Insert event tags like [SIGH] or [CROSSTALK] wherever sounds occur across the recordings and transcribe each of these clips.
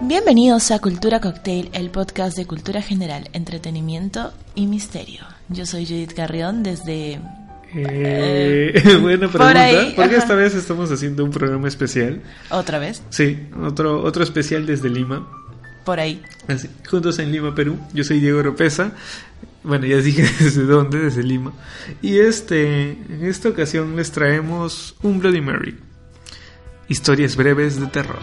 Bienvenidos a Cultura Cocktail, el podcast de cultura general, entretenimiento y misterio. Yo soy Judith Carrión desde... Eh, [LAUGHS] buena por pregunta. ahí, ¿Por qué ajá. esta vez estamos haciendo un programa especial? ¿Otra vez? Sí, otro, otro especial desde Lima. Por ahí. Así, juntos en Lima, Perú. Yo soy Diego Oropesa. Bueno, ya dije [LAUGHS] desde dónde, desde Lima. Y este, en esta ocasión les traemos un Bloody Mary. Historias breves de terror.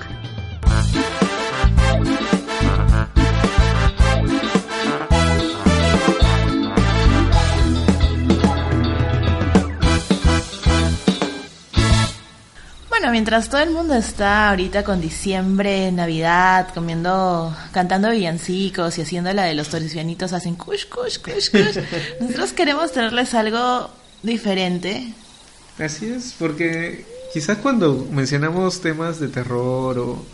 Bueno, mientras todo el mundo está ahorita con diciembre, Navidad, comiendo, cantando villancicos y haciendo la de los torisianitos hacen kush, kush, kush, kush, [LAUGHS] nosotros queremos traerles algo diferente. Así es, porque quizás cuando mencionamos temas de terror o,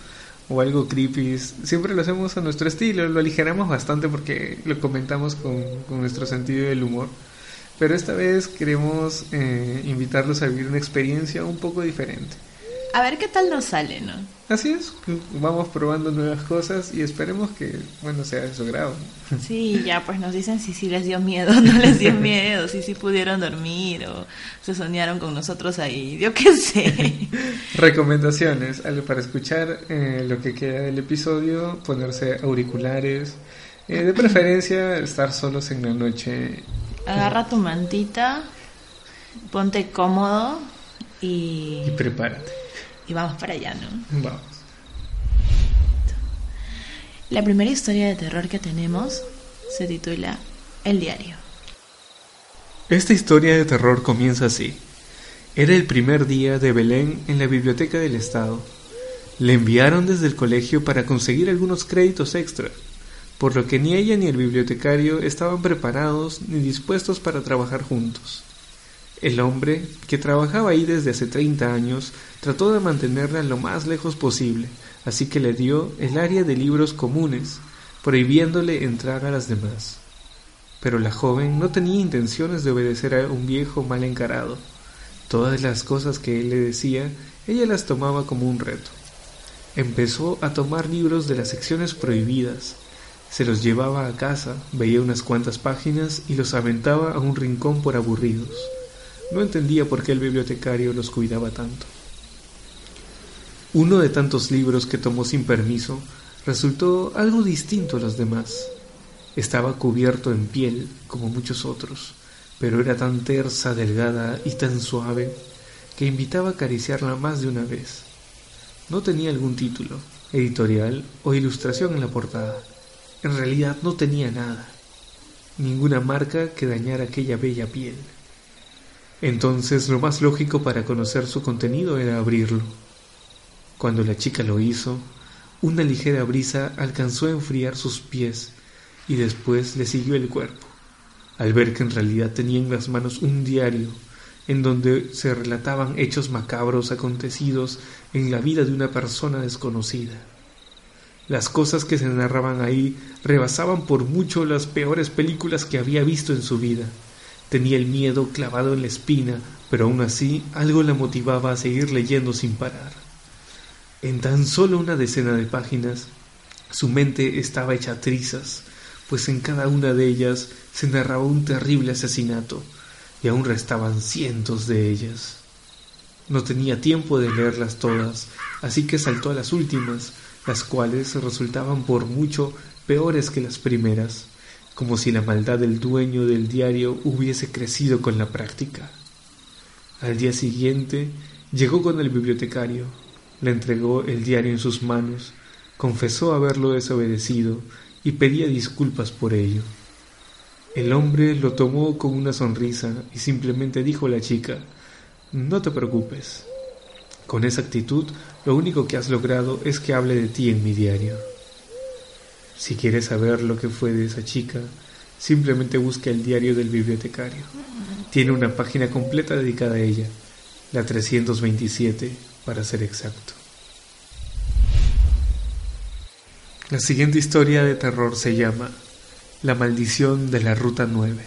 o algo creepy, siempre lo hacemos a nuestro estilo, lo aligeramos bastante porque lo comentamos con, con nuestro sentido del humor. Pero esta vez queremos eh, invitarlos a vivir una experiencia un poco diferente. A ver qué tal nos sale, ¿no? Así es, vamos probando nuevas cosas y esperemos que, bueno, sea de su grado. Sí, ya pues nos dicen si sí les dio miedo, [LAUGHS] no les dio miedo, si sí pudieron dormir o se soñaron con nosotros ahí, yo qué sé. [LAUGHS] Recomendaciones para escuchar eh, lo que queda del episodio, ponerse auriculares, eh, de preferencia estar solos en la noche. Agarra tu mantita, ponte cómodo y, Y prepárate. Y vamos para allá, ¿no? Vamos. La primera historia de terror que tenemos se titula El diario. Esta historia de terror comienza así. Era el primer día de Belén en la biblioteca del Estado. Le enviaron desde el colegio para conseguir algunos créditos extra, por lo que ni ella ni el bibliotecario estaban preparados ni dispuestos para trabajar juntos. El hombre, que trabajaba ahí desde hace 30 años, trató de mantenerla lo más lejos posible, así que le dio el área de libros comunes, prohibiéndole entrar a las demás. Pero la joven no tenía intenciones de obedecer a un viejo mal encarado. Todas las cosas que él le decía, ella las tomaba como un reto. Empezó a tomar libros de las secciones prohibidas. Se los llevaba a casa, veía unas cuantas páginas y los aventaba a un rincón por aburridos. No entendía por qué el bibliotecario los cuidaba tanto. Uno de tantos libros que tomó sin permiso resultó algo distinto a los demás. Estaba cubierto en piel, como muchos otros, pero era tan tersa, delgada y tan suave que invitaba a acariciarla más de una vez. No tenía algún título, editorial o ilustración en la portada. En realidad no tenía nada, ninguna marca que dañara aquella bella piel. Entonces lo más lógico para conocer su contenido era abrirlo. Cuando la chica lo hizo, una ligera brisa alcanzó a enfriar sus pies y después le siguió el cuerpo, al ver que en realidad tenía en las manos un diario en donde se relataban hechos macabros acontecidos en la vida de una persona desconocida. Las cosas que se narraban ahí rebasaban por mucho las peores películas que había visto en su vida. Tenía el miedo clavado en la espina, pero aún así algo la motivaba a seguir leyendo sin parar. En tan solo una decena de páginas, su mente estaba hecha trizas, pues en cada una de ellas se narraba un terrible asesinato, y aún restaban cientos de ellas. No tenía tiempo de leerlas todas, así que saltó a las últimas, las cuales resultaban por mucho peores que las primeras, como si la maldad del dueño del diario hubiese crecido con la práctica. Al día siguiente llegó con el bibliotecario, le entregó el diario en sus manos, confesó haberlo desobedecido y pedía disculpas por ello. El hombre lo tomó con una sonrisa y simplemente dijo a la chica No te preocupes. Con esa actitud, lo único que has logrado es que hable de ti en mi diario. Si quieres saber lo que fue de esa chica, simplemente busca el diario del bibliotecario. Tiene una página completa dedicada a ella, la 327 para ser exacto. La siguiente historia de terror se llama La maldición de la Ruta 9.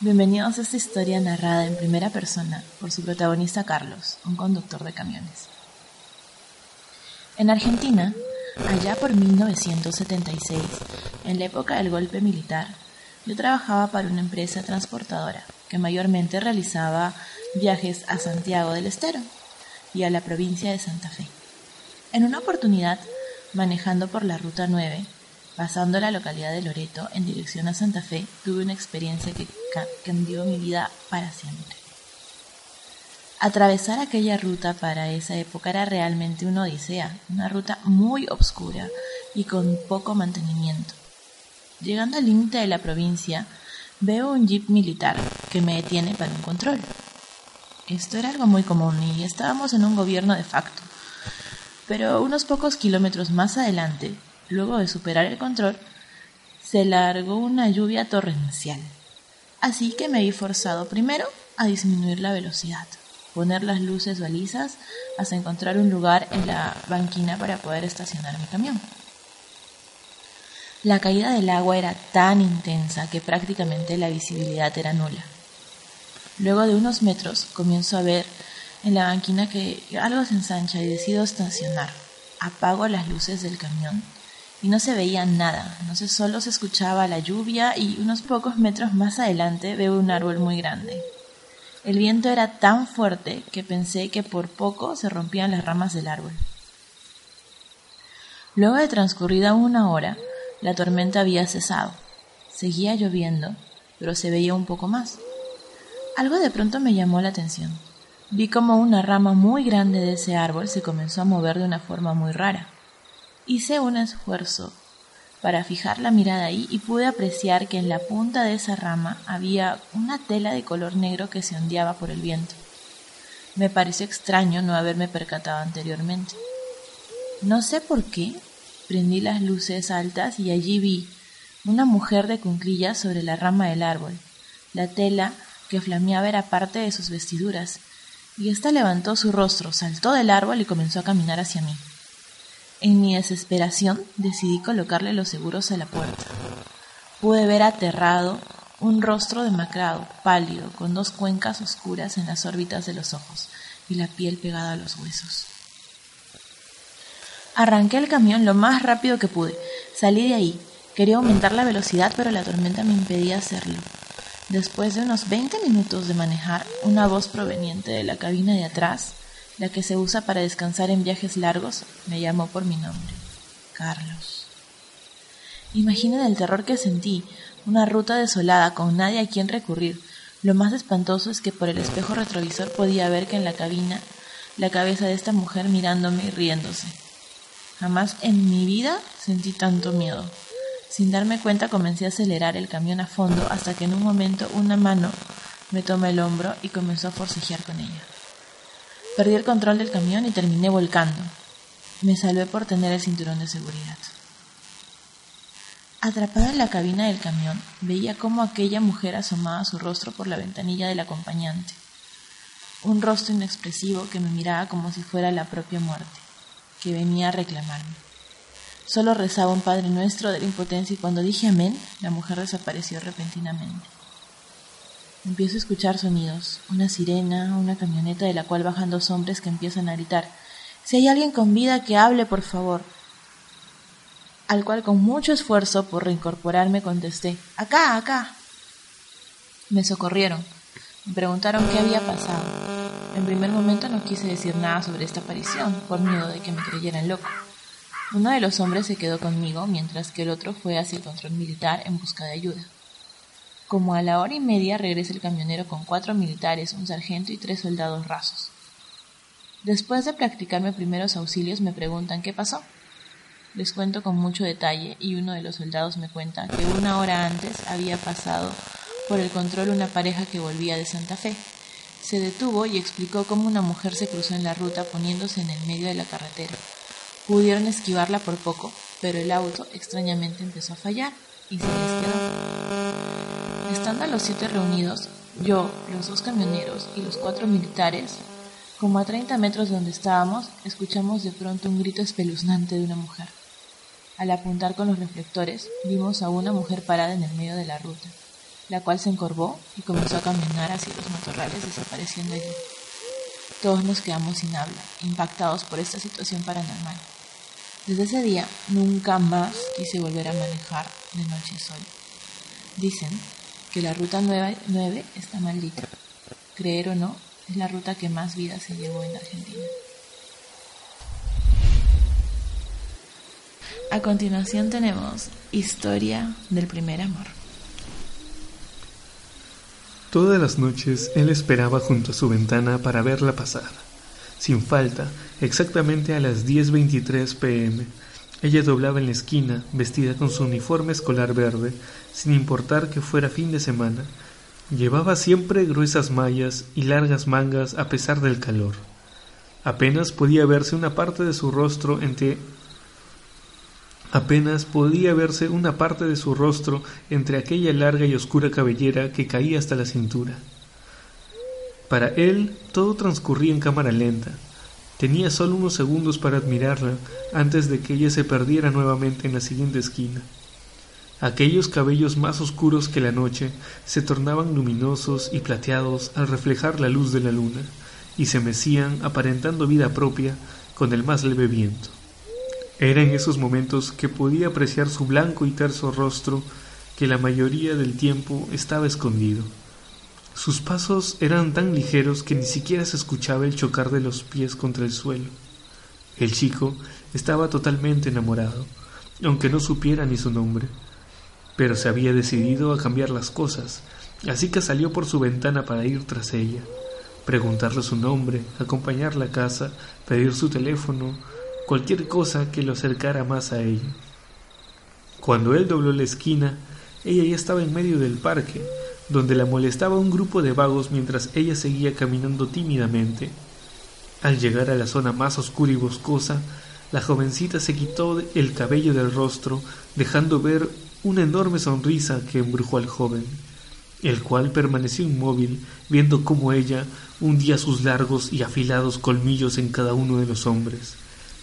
Bienvenidos a esta historia narrada en primera persona por su protagonista Carlos, un conductor de camiones. En Argentina, allá por 1976, en la época del golpe militar, yo trabajaba para una empresa transportadora que mayormente realizaba viajes a Santiago del Estero y a la provincia de Santa Fe. En una oportunidad, manejando por la Ruta 9, pasando la localidad de Loreto en dirección a Santa Fe, tuve una experiencia que cambió mi vida para siempre. Atravesar aquella ruta para esa época era realmente una odisea, una ruta muy oscura y con poco mantenimiento. Llegando al límite de la provincia, veo un jeep militar que me detiene para un control. Esto era algo muy común y estábamos en un gobierno de facto. Pero unos pocos kilómetros más adelante, luego de superar el control, se largó una lluvia torrencial. Así que me vi forzado primero a disminuir la velocidad, poner las luces balizas hasta encontrar un lugar en la banquina para poder estacionar mi camión. La caída del agua era tan intensa que prácticamente la visibilidad era nula. Luego de unos metros comienzo a ver en la banquina que algo se ensancha y decido estacionar. Apago las luces del camión y no se veía nada, no sé, solo se escuchaba la lluvia y unos pocos metros más adelante veo un árbol muy grande. El viento era tan fuerte que pensé que por poco se rompían las ramas del árbol. Luego de transcurrida una hora, la tormenta había cesado. Seguía lloviendo, pero se veía un poco más. Algo de pronto me llamó la atención. Vi como una rama muy grande de ese árbol se comenzó a mover de una forma muy rara. Hice un esfuerzo para fijar la mirada ahí y pude apreciar que en la punta de esa rama había una tela de color negro que se ondeaba por el viento. Me pareció extraño no haberme percatado anteriormente. No sé por qué, prendí las luces altas y allí vi una mujer de cunclillas sobre la rama del árbol. La tela que flameaba era parte de sus vestiduras, y ésta levantó su rostro, saltó del árbol y comenzó a caminar hacia mí. En mi desesperación decidí colocarle los seguros a la puerta. Pude ver aterrado un rostro demacrado, pálido, con dos cuencas oscuras en las órbitas de los ojos y la piel pegada a los huesos. Arranqué el camión lo más rápido que pude. Salí de ahí. Quería aumentar la velocidad, pero la tormenta me impedía hacerlo. Después de unos 20 minutos de manejar, una voz proveniente de la cabina de atrás, la que se usa para descansar en viajes largos, me llamó por mi nombre. Carlos. Imaginen el terror que sentí, una ruta desolada con nadie a quien recurrir. Lo más espantoso es que por el espejo retrovisor podía ver que en la cabina la cabeza de esta mujer mirándome y riéndose. Jamás en mi vida sentí tanto miedo. Sin darme cuenta comencé a acelerar el camión a fondo hasta que en un momento una mano me tomó el hombro y comenzó a forcejear con ella. Perdí el control del camión y terminé volcando. Me salvé por tener el cinturón de seguridad. Atrapada en la cabina del camión, veía cómo aquella mujer asomaba su rostro por la ventanilla del acompañante. Un rostro inexpresivo que me miraba como si fuera la propia muerte, que venía a reclamarme. Solo rezaba un Padre Nuestro de la impotencia y cuando dije amén, la mujer desapareció repentinamente. Empiezo a escuchar sonidos, una sirena, una camioneta de la cual bajan dos hombres que empiezan a gritar, si hay alguien con vida que hable, por favor. Al cual con mucho esfuerzo por reincorporarme contesté, acá, acá. Me socorrieron, me preguntaron qué había pasado. En primer momento no quise decir nada sobre esta aparición, por miedo de que me creyeran loco. Uno de los hombres se quedó conmigo, mientras que el otro fue hacia el control militar en busca de ayuda. Como a la hora y media regresa el camionero con cuatro militares, un sargento y tres soldados rasos. Después de practicarme primeros auxilios me preguntan qué pasó. Les cuento con mucho detalle y uno de los soldados me cuenta que una hora antes había pasado por el control una pareja que volvía de Santa Fe. Se detuvo y explicó cómo una mujer se cruzó en la ruta poniéndose en el medio de la carretera. Pudieron esquivarla por poco, pero el auto extrañamente empezó a fallar y se les quedó. Los siete reunidos, yo, los dos camioneros y los cuatro militares, como a 30 metros de donde estábamos, escuchamos de pronto un grito espeluznante de una mujer. Al apuntar con los reflectores, vimos a una mujer parada en el medio de la ruta, la cual se encorvó y comenzó a caminar hacia los matorrales desapareciendo allí. Todos nos quedamos sin habla, impactados por esta situación paranormal. Desde ese día nunca más quise volver a manejar de noche sola. Dicen que la ruta 9, está maldita. Creer o no, es la ruta que más vida se llevó en Argentina. A continuación tenemos Historia del primer amor. Todas las noches él esperaba junto a su ventana para verla pasar. Sin falta, exactamente a las 10.23 pm, ella doblaba en la esquina, vestida con su uniforme escolar verde, sin importar que fuera fin de semana. Llevaba siempre gruesas mallas y largas mangas a pesar del calor. Apenas podía verse una parte de su rostro entre Apenas podía verse una parte de su rostro entre aquella larga y oscura cabellera que caía hasta la cintura. Para él todo transcurría en cámara lenta. Tenía solo unos segundos para admirarla antes de que ella se perdiera nuevamente en la siguiente esquina. Aquellos cabellos más oscuros que la noche se tornaban luminosos y plateados al reflejar la luz de la luna, y se mecían aparentando vida propia con el más leve viento. Era en esos momentos que podía apreciar su blanco y terso rostro que la mayoría del tiempo estaba escondido. Sus pasos eran tan ligeros que ni siquiera se escuchaba el chocar de los pies contra el suelo. El chico estaba totalmente enamorado, aunque no supiera ni su nombre, pero se había decidido a cambiar las cosas, así que salió por su ventana para ir tras ella, preguntarle su nombre, acompañarla a casa, pedir su teléfono, cualquier cosa que lo acercara más a ella. Cuando él dobló la esquina, ella ya estaba en medio del parque, donde la molestaba un grupo de vagos mientras ella seguía caminando tímidamente. Al llegar a la zona más oscura y boscosa, la jovencita se quitó el cabello del rostro, dejando ver una enorme sonrisa que embrujó al joven, el cual permaneció inmóvil, viendo cómo ella hundía sus largos y afilados colmillos en cada uno de los hombres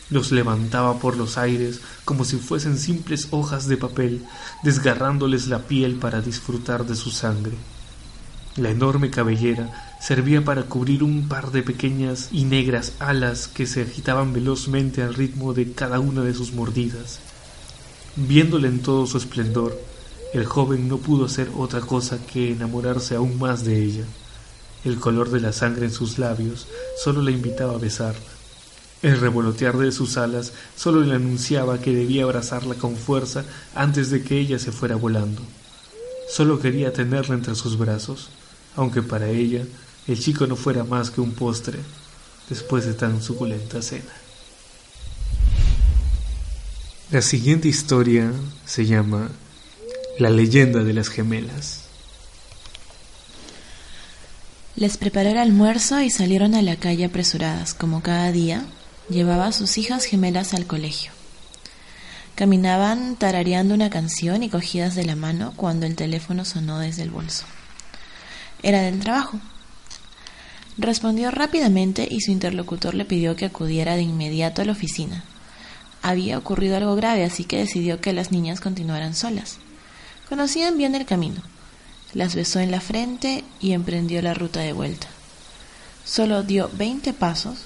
los levantaba por los aires como si fuesen simples hojas de papel, desgarrándoles la piel para disfrutar de su sangre. La enorme cabellera servía para cubrir un par de pequeñas y negras alas que se agitaban velozmente al ritmo de cada una de sus mordidas. Viéndole en todo su esplendor, el joven no pudo hacer otra cosa que enamorarse aún más de ella. El color de la sangre en sus labios solo la invitaba a besarla el revolotear de sus alas solo le anunciaba que debía abrazarla con fuerza antes de que ella se fuera volando. Solo quería tenerla entre sus brazos, aunque para ella el chico no fuera más que un postre después de tan suculenta cena. La siguiente historia se llama La leyenda de las gemelas. Les preparó el almuerzo y salieron a la calle apresuradas, como cada día, Llevaba a sus hijas gemelas al colegio. Caminaban tarareando una canción y cogidas de la mano cuando el teléfono sonó desde el bolso. Era del trabajo. Respondió rápidamente y su interlocutor le pidió que acudiera de inmediato a la oficina. Había ocurrido algo grave, así que decidió que las niñas continuaran solas. Conocían bien el camino. Las besó en la frente y emprendió la ruta de vuelta. Solo dio veinte pasos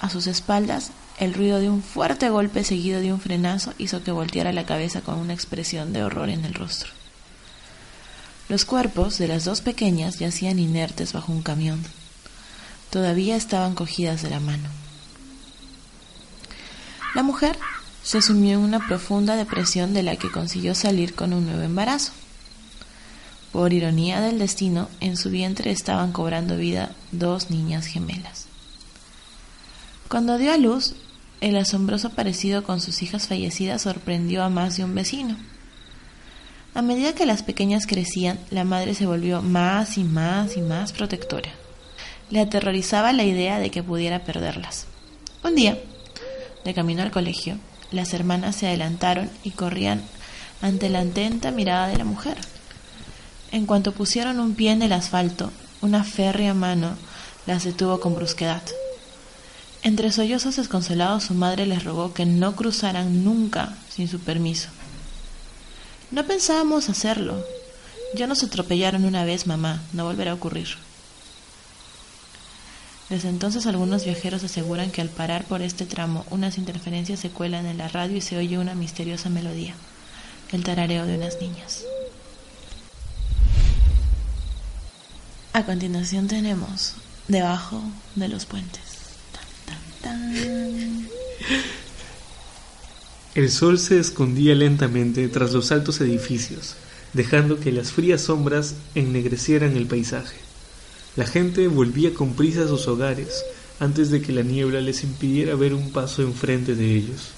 a sus espaldas, el ruido de un fuerte golpe seguido de un frenazo hizo que volteara la cabeza con una expresión de horror en el rostro. Los cuerpos de las dos pequeñas yacían inertes bajo un camión. Todavía estaban cogidas de la mano. La mujer se sumió en una profunda depresión de la que consiguió salir con un nuevo embarazo. Por ironía del destino, en su vientre estaban cobrando vida dos niñas gemelas. Cuando dio a luz, el asombroso parecido con sus hijas fallecidas sorprendió a más de un vecino. A medida que las pequeñas crecían, la madre se volvió más y más y más protectora. Le aterrorizaba la idea de que pudiera perderlas. Un día, de camino al colegio, las hermanas se adelantaron y corrían ante la atenta mirada de la mujer. En cuanto pusieron un pie en el asfalto, una férrea mano las detuvo con brusquedad. Entre sollozos desconsolados su madre les rogó que no cruzaran nunca sin su permiso. No pensábamos hacerlo. Ya nos atropellaron una vez, mamá. No volverá a ocurrir. Desde entonces algunos viajeros aseguran que al parar por este tramo unas interferencias se cuelan en la radio y se oye una misteriosa melodía, el tarareo de unas niñas. A continuación tenemos Debajo de los puentes. El sol se escondía lentamente tras los altos edificios, dejando que las frías sombras ennegrecieran el paisaje. La gente volvía con prisa a sus hogares antes de que la niebla les impidiera ver un paso enfrente de ellos.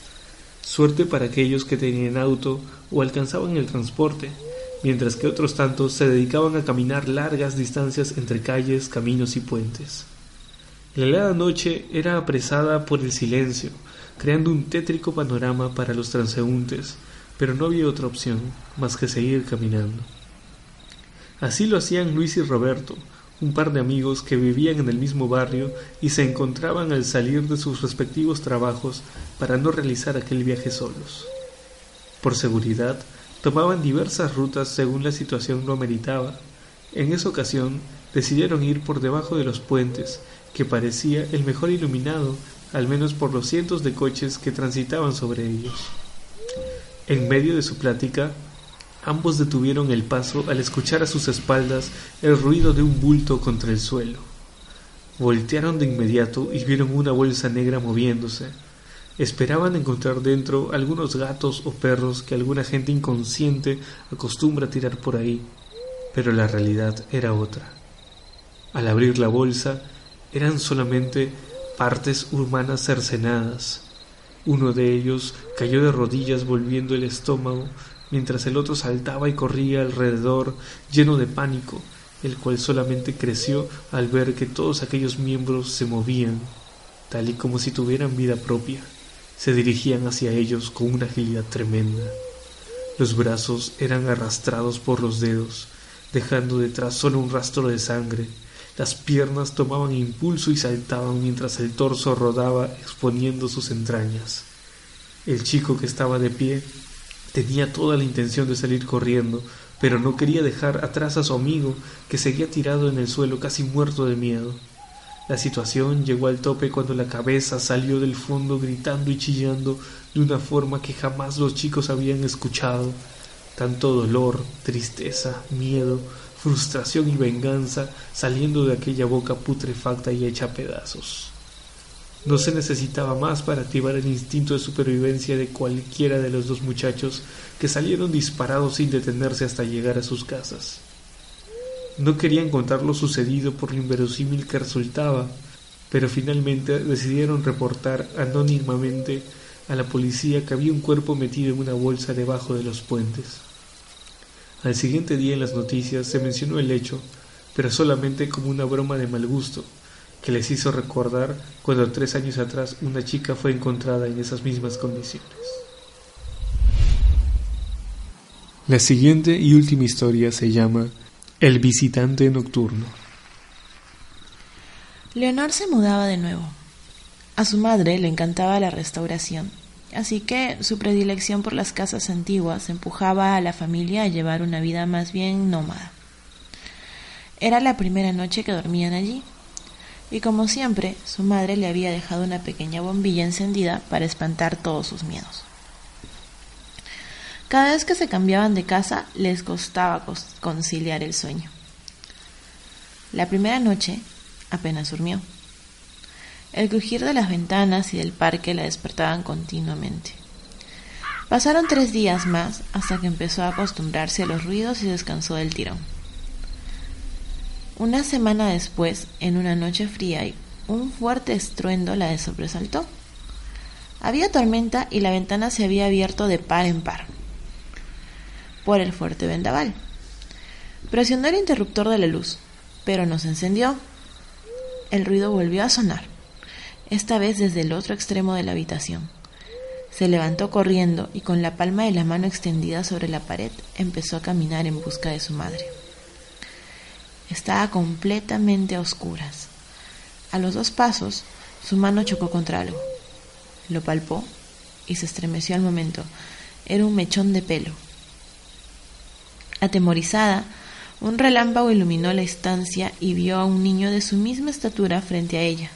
Suerte para aquellos que tenían auto o alcanzaban el transporte, mientras que otros tantos se dedicaban a caminar largas distancias entre calles, caminos y puentes. La helada noche era apresada por el silencio, creando un tétrico panorama para los transeúntes, pero no había otra opción más que seguir caminando. Así lo hacían Luis y Roberto, un par de amigos que vivían en el mismo barrio y se encontraban al salir de sus respectivos trabajos para no realizar aquel viaje solos. Por seguridad, tomaban diversas rutas según la situación lo ameritaba. En esa ocasión decidieron ir por debajo de los puentes, que parecía el mejor iluminado, al menos por los cientos de coches que transitaban sobre ellos. En medio de su plática, ambos detuvieron el paso al escuchar a sus espaldas el ruido de un bulto contra el suelo. Voltearon de inmediato y vieron una bolsa negra moviéndose. Esperaban encontrar dentro algunos gatos o perros que alguna gente inconsciente acostumbra tirar por ahí, pero la realidad era otra. Al abrir la bolsa, eran solamente partes humanas cercenadas. Uno de ellos cayó de rodillas volviendo el estómago, mientras el otro saltaba y corría alrededor lleno de pánico, el cual solamente creció al ver que todos aquellos miembros se movían, tal y como si tuvieran vida propia. Se dirigían hacia ellos con una agilidad tremenda. Los brazos eran arrastrados por los dedos, dejando detrás solo un rastro de sangre, las piernas tomaban impulso y saltaban mientras el torso rodaba exponiendo sus entrañas. El chico que estaba de pie tenía toda la intención de salir corriendo, pero no quería dejar atrás a su amigo, que seguía tirado en el suelo casi muerto de miedo. La situación llegó al tope cuando la cabeza salió del fondo gritando y chillando de una forma que jamás los chicos habían escuchado. Tanto dolor, tristeza, miedo, frustración y venganza saliendo de aquella boca putrefacta y hecha a pedazos. No se necesitaba más para activar el instinto de supervivencia de cualquiera de los dos muchachos que salieron disparados sin detenerse hasta llegar a sus casas. No querían contar lo sucedido por lo inverosímil que resultaba, pero finalmente decidieron reportar anónimamente a la policía que había un cuerpo metido en una bolsa debajo de los puentes. Al siguiente día en las noticias se mencionó el hecho, pero solamente como una broma de mal gusto, que les hizo recordar cuando tres años atrás una chica fue encontrada en esas mismas condiciones. La siguiente y última historia se llama El visitante nocturno. Leonor se mudaba de nuevo. A su madre le encantaba la restauración Así que su predilección por las casas antiguas empujaba a la familia a llevar una vida más bien nómada. Era la primera noche que dormían allí, y como siempre, su madre le había dejado una pequeña bombilla encendida para espantar todos sus miedos. Cada vez que se cambiaban de casa les costaba conciliar el sueño. La primera noche apenas durmió. El crujir de las ventanas y del parque la despertaban continuamente. Pasaron tres días más hasta que empezó a acostumbrarse a los ruidos y descansó del tirón. Una semana después, en una noche fría, un fuerte estruendo la sobresaltó. Había tormenta y la ventana se había abierto de par en par por el fuerte vendaval. Presionó el interruptor de la luz, pero no se encendió. El ruido volvió a sonar esta vez desde el otro extremo de la habitación. Se levantó corriendo y con la palma de la mano extendida sobre la pared empezó a caminar en busca de su madre. Estaba completamente a oscuras. A los dos pasos, su mano chocó contra algo. Lo palpó y se estremeció al momento. Era un mechón de pelo. Atemorizada, Un relámpago iluminó la estancia y vio a un niño de su misma estatura frente a ella.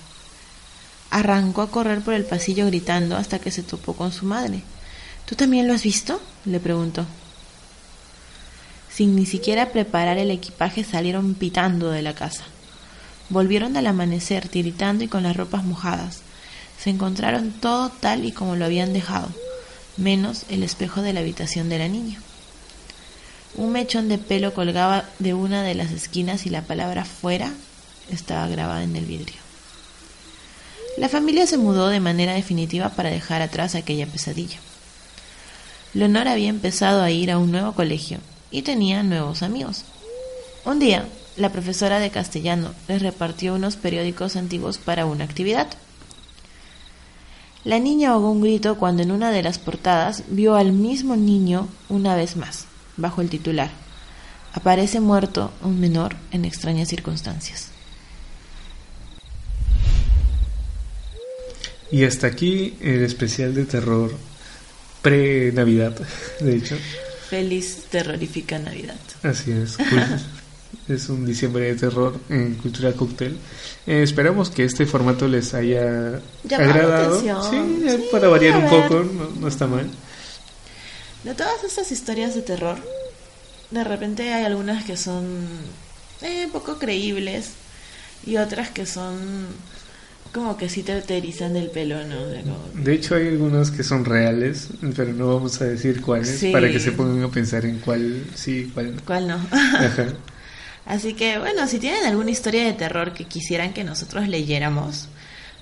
Arrancó a correr por el pasillo gritando hasta que se topó con su madre. ¿Tú también lo has visto? le preguntó. Sin ni siquiera preparar el equipaje salieron pitando de la casa. Volvieron al amanecer tiritando y con las ropas mojadas. Se encontraron todo tal y como lo habían dejado, menos el espejo de la habitación de la niña. Un mechón de pelo colgaba de una de las esquinas y la palabra fuera estaba grabada en el vidrio. La familia se mudó de manera definitiva para dejar atrás aquella pesadilla. Leonor había empezado a ir a un nuevo colegio y tenía nuevos amigos. Un día, la profesora de castellano les repartió unos periódicos antiguos para una actividad. La niña ahogó un grito cuando en una de las portadas vio al mismo niño una vez más, bajo el titular. Aparece muerto un menor en extrañas circunstancias. Y hasta aquí el especial de terror pre-Navidad, de hecho. Feliz terrorífica Navidad. Así es. [LAUGHS] es un diciembre de terror en Cultura Cocktail. Eh, esperamos que este formato les haya agradado. Sí, para variar un poco, no, está mal. De todas estas historias de terror, de repente hay algunas que son eh, poco creíbles y otras que son como que sí te, erizan el pelo, ¿no? De, hecho hay algunas que son reales, pero no vamos a decir cuáles para que se pongan a pensar en cuál sí, cuál no. Cuál no. [LAUGHS] Así que bueno, si tienen alguna historia de terror que quisieran que nosotros leyéramos,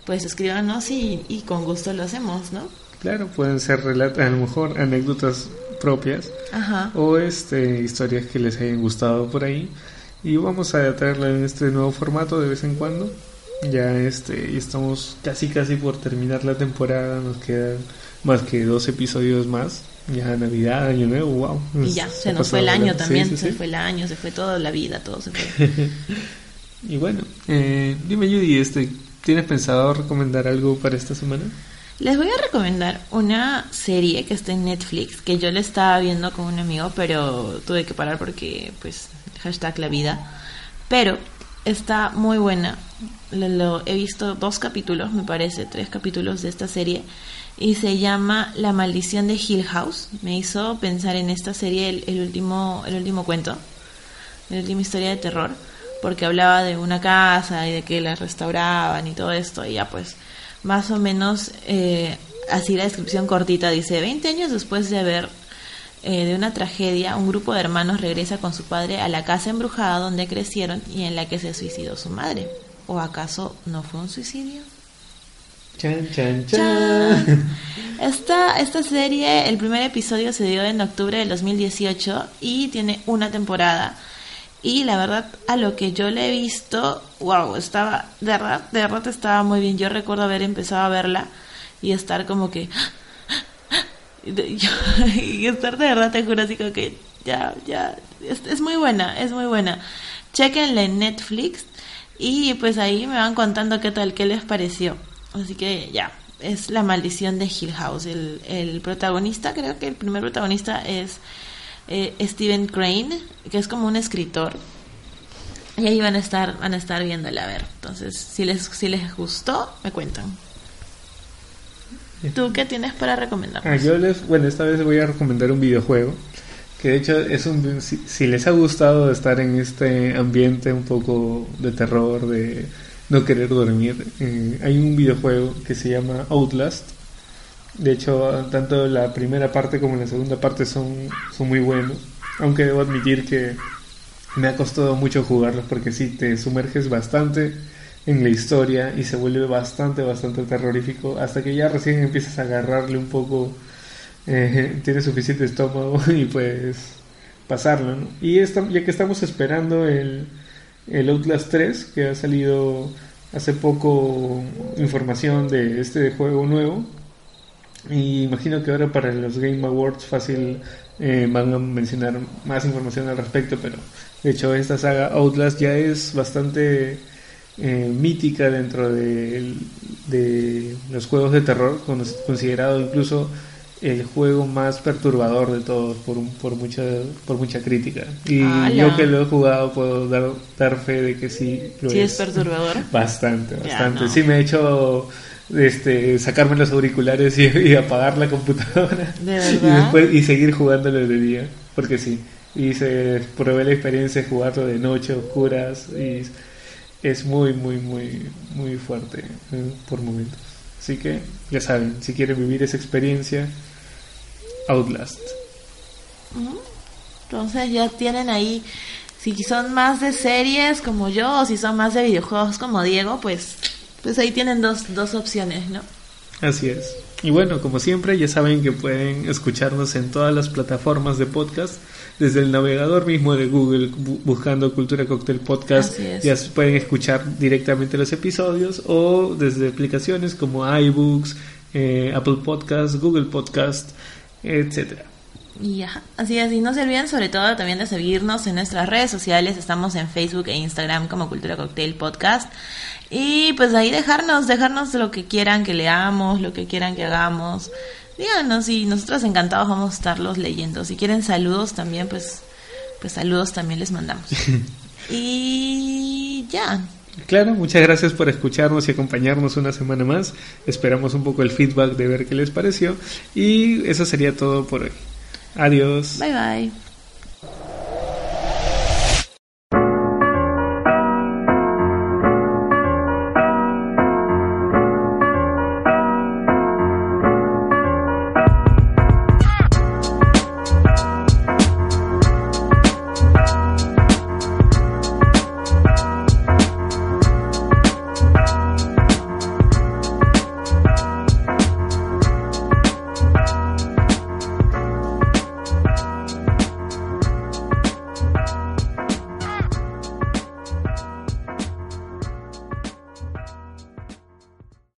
pues escríbanos y, y con gusto lo hacemos, ¿no? Claro, pueden ser a lo mejor anécdotas propias Ajá. o este historias que les hayan gustado por ahí y vamos a traerla en este nuevo formato de vez en cuando ya este, estamos casi casi por terminar la temporada, nos quedan más que dos episodios más. Ya Navidad, Año Nuevo, wow. Y ya, se nos fue el año también, se fue el año, se fue toda la vida, todo se fue. [LAUGHS] y bueno, eh, dime Judy, este, ¿tienes pensado recomendar algo para esta semana? Les voy a recomendar una serie que está en Netflix, que yo le estaba viendo con un amigo, pero tuve que parar porque, pues, hashtag la vida. Pero está muy buena. Lo, he visto dos capítulos, me parece, tres capítulos de esta serie. Y se llama La maldición de Hill House. Me hizo pensar en esta serie el, último, el último cuento, la última historia de terror, porque hablaba de una casa y de que la restauraban y todo esto. Y ya pues, más o menos, eh, así la descripción cortita dice, 20 años después de haber eh, de una tragedia, un grupo de hermanos regresa con su padre a la casa embrujada donde crecieron y en la que se suicidó su madre. ¿O acaso no fue un suicidio? Chan, chan, chan. [LAUGHS] Esta, esta serie, el primer episodio se dio en octubre del 2018 y tiene una temporada. Y la verdad, a lo que yo le he visto, wow, estaba, de verdad, de verdad estaba muy bien. Yo recuerdo haber empezado a verla y estar como que, y estar [LAUGHS] de verdad, te juro, así que ya, ya, es, muy buena, es muy buena. Chequenla en Netflix y pues ahí me van contando qué tal, qué les pareció. Así que ya, es La maldición de Hill House. El, el protagonista, creo que el primer protagonista es eh, Steven Crane, que es como un escritor. Y ahí van a estar, van a estar viéndola a ver. Entonces, si les, si les gustó, me cuentan. ¿Tú qué tienes para recomendar? Ah, yo les, bueno, esta vez voy a recomendar un videojuego que de hecho es un si, les ha gustado estar en este ambiente un poco de terror, de no querer dormir, eh, hay un videojuego que se llama Outlast. De hecho, tanto la primera parte como la segunda parte son, son muy buenos, aunque debo admitir que me ha costado mucho jugarlos porque sí te sumerges bastante en la historia y se vuelve bastante, bastante terrorífico hasta que ya recién empiezas a agarrarle un poco, eh, [LAUGHS] tiene suficiente estómago [LAUGHS] y pues pasarlo. Y ya que estamos esperando el, el Outlast 3, que ha salido hace poco información de este juego nuevo, y imagino que ahora para los Game Awards fácil eh, van a mencionar más información al respecto, pero de hecho esta saga Outlast ya es bastante eh, mítica dentro de, los juegos de terror, considerado incluso el juego más perturbador de todos por, por, mucha, por mucha crítica. Y ¡Hala! yo que lo he jugado puedo dar, dar fe de que sí lo ¿Sí es perturbador? Bastante, bastante. no. Sí me ha hecho este, sacarme los auriculares y, y apagar la computadora. ¿De [LAUGHS] Y, después, y seguir jugándolo de día. Porque sí. Y se probé la experiencia de jugarlo de noche, oscuras. Y es muy, muy, muy, muy fuerte eh, por momentos. Así que, ya saben, si quieren vivir esa experiencia, Outlast. Entonces ya tienen ahí, si son más de series como yo o si son más de videojuegos como Diego, pues, pues ahí tienen dos, dos opciones, ¿no? Así es. Y bueno, como siempre, ya saben que pueden escucharnos en todas las plataformas de podcast, desde el navegador mismo de Google, bu- buscando Cultura Cocktail Podcast, ya pueden escuchar directamente los episodios o desde aplicaciones como iBooks, eh, Apple Podcast, Google Podcast, etcétera. Y ya, así es, y no se olviden sobre todo también de seguirnos en nuestras redes sociales, estamos en Facebook e Instagram como Cultura Cocktail Podcast. Y pues ahí dejarnos, dejarnos lo que quieran que leamos, lo que quieran que hagamos. Díganos y nosotros encantados vamos a estarlos leyendo. Si quieren saludos también, pues, pues saludos también les mandamos. [LAUGHS] y ya, Claro, muchas gracias por escucharnos y acompañarnos una semana más. Esperamos un poco el feedback de ver qué les pareció. Y eso sería todo por hoy. Adiós. bye bye.